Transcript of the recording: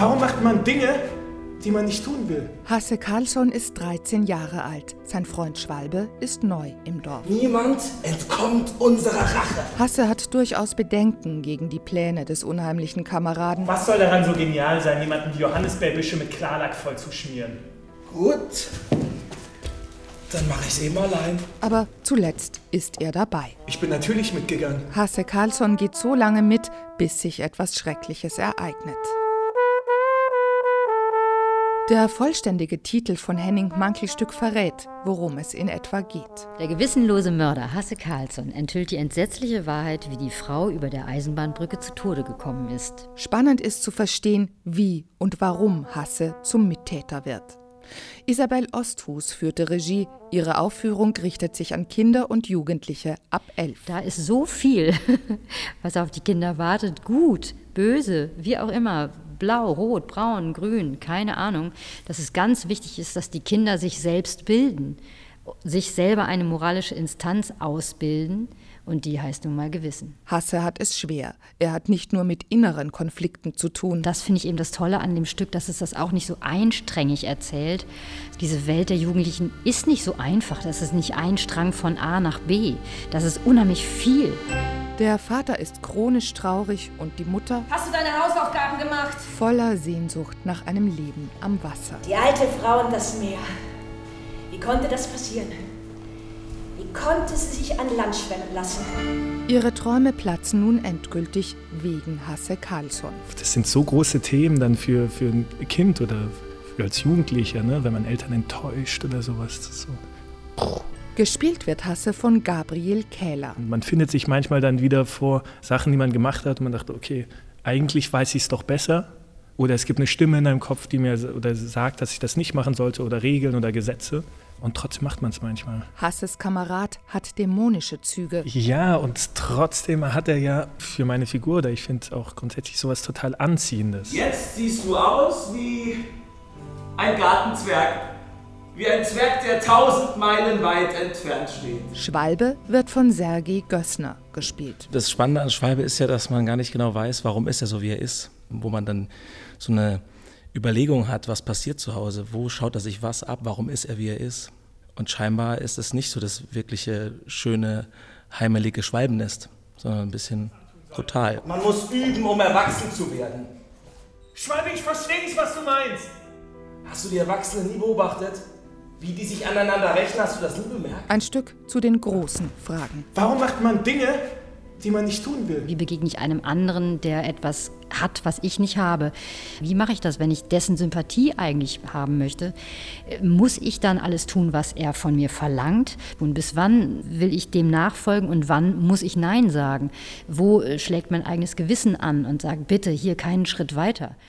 Warum macht man Dinge, die man nicht tun will? Hasse Karlsson ist 13 Jahre alt. Sein Freund Schwalbe ist neu im Dorf. Niemand entkommt unserer Rache. Hasse hat durchaus Bedenken gegen die Pläne des unheimlichen Kameraden. Was soll daran so genial sein, jemanden die Johannisbeerbüsche mit Klarlack vollzuschmieren? Gut. Dann mache ich es eben allein. Aber zuletzt ist er dabei. Ich bin natürlich mitgegangen. Hasse Karlsson geht so lange mit, bis sich etwas Schreckliches ereignet. Der vollständige Titel von Henning Mankelstück verrät, worum es in etwa geht. Der gewissenlose Mörder Hasse Karlsson enthüllt die entsetzliche Wahrheit, wie die Frau über der Eisenbahnbrücke zu Tode gekommen ist. Spannend ist zu verstehen, wie und warum Hasse zum Mittäter wird. Isabel Osthus führte Regie. Ihre Aufführung richtet sich an Kinder und Jugendliche ab elf. Da ist so viel, was auf die Kinder wartet. Gut, böse, wie auch immer. Blau, rot, braun, grün, keine Ahnung. Dass es ganz wichtig ist, dass die Kinder sich selbst bilden, sich selber eine moralische Instanz ausbilden und die heißt nun mal Gewissen. Hasse hat es schwer. Er hat nicht nur mit inneren Konflikten zu tun. Das finde ich eben das Tolle an dem Stück, dass es das auch nicht so einstrengig erzählt. Diese Welt der Jugendlichen ist nicht so einfach. Das ist nicht ein Strang von A nach B. Das ist unheimlich viel. Der Vater ist chronisch traurig und die Mutter Hast du deine Hausaufgaben gemacht? voller Sehnsucht nach einem Leben am Wasser. Die alte Frau und das Meer. Wie konnte das passieren? Wie konnte sie sich an Land schwemmen lassen? Ihre Träume platzen nun endgültig wegen Hasse Karlsson. Das sind so große Themen dann für, für ein Kind oder für als Jugendlicher, ne? wenn man Eltern enttäuscht oder sowas. Das ist so. Gespielt wird Hasse von Gabriel Kähler. Man findet sich manchmal dann wieder vor Sachen, die man gemacht hat und man dachte, okay, eigentlich weiß ich es doch besser. Oder es gibt eine Stimme in deinem Kopf, die mir oder sagt, dass ich das nicht machen sollte oder Regeln oder Gesetze. Und trotzdem macht man es manchmal. Hasses Kamerad hat dämonische Züge. Ja, und trotzdem hat er ja für meine Figur, da ich finde auch grundsätzlich sowas total Anziehendes. Jetzt siehst du aus wie ein Gartenzwerg. Wie ein Zwerg, der tausend Meilen weit entfernt steht. Schwalbe wird von Sergei Gössner gespielt. Das Spannende an Schwalbe ist ja, dass man gar nicht genau weiß, warum ist er so, wie er ist. Wo man dann so eine Überlegung hat, was passiert zu Hause, wo schaut er sich was ab, warum ist er, wie er ist. Und scheinbar ist es nicht so das wirkliche, schöne, heimelige Schwalbennest, sondern ein bisschen brutal. Man muss üben, um erwachsen zu werden. Schwalbe, ich verstehe nicht, was du meinst. Hast du die Erwachsenen nie beobachtet? Wie die sich aneinander rechnen, hast du das nie bemerkt? Ein Stück zu den großen Fragen. Warum macht man Dinge, die man nicht tun will? Wie begegne ich einem anderen, der etwas hat, was ich nicht habe? Wie mache ich das, wenn ich dessen Sympathie eigentlich haben möchte? Muss ich dann alles tun, was er von mir verlangt? Und bis wann will ich dem nachfolgen und wann muss ich Nein sagen? Wo äh, schlägt mein eigenes Gewissen an und sagt, bitte hier keinen Schritt weiter?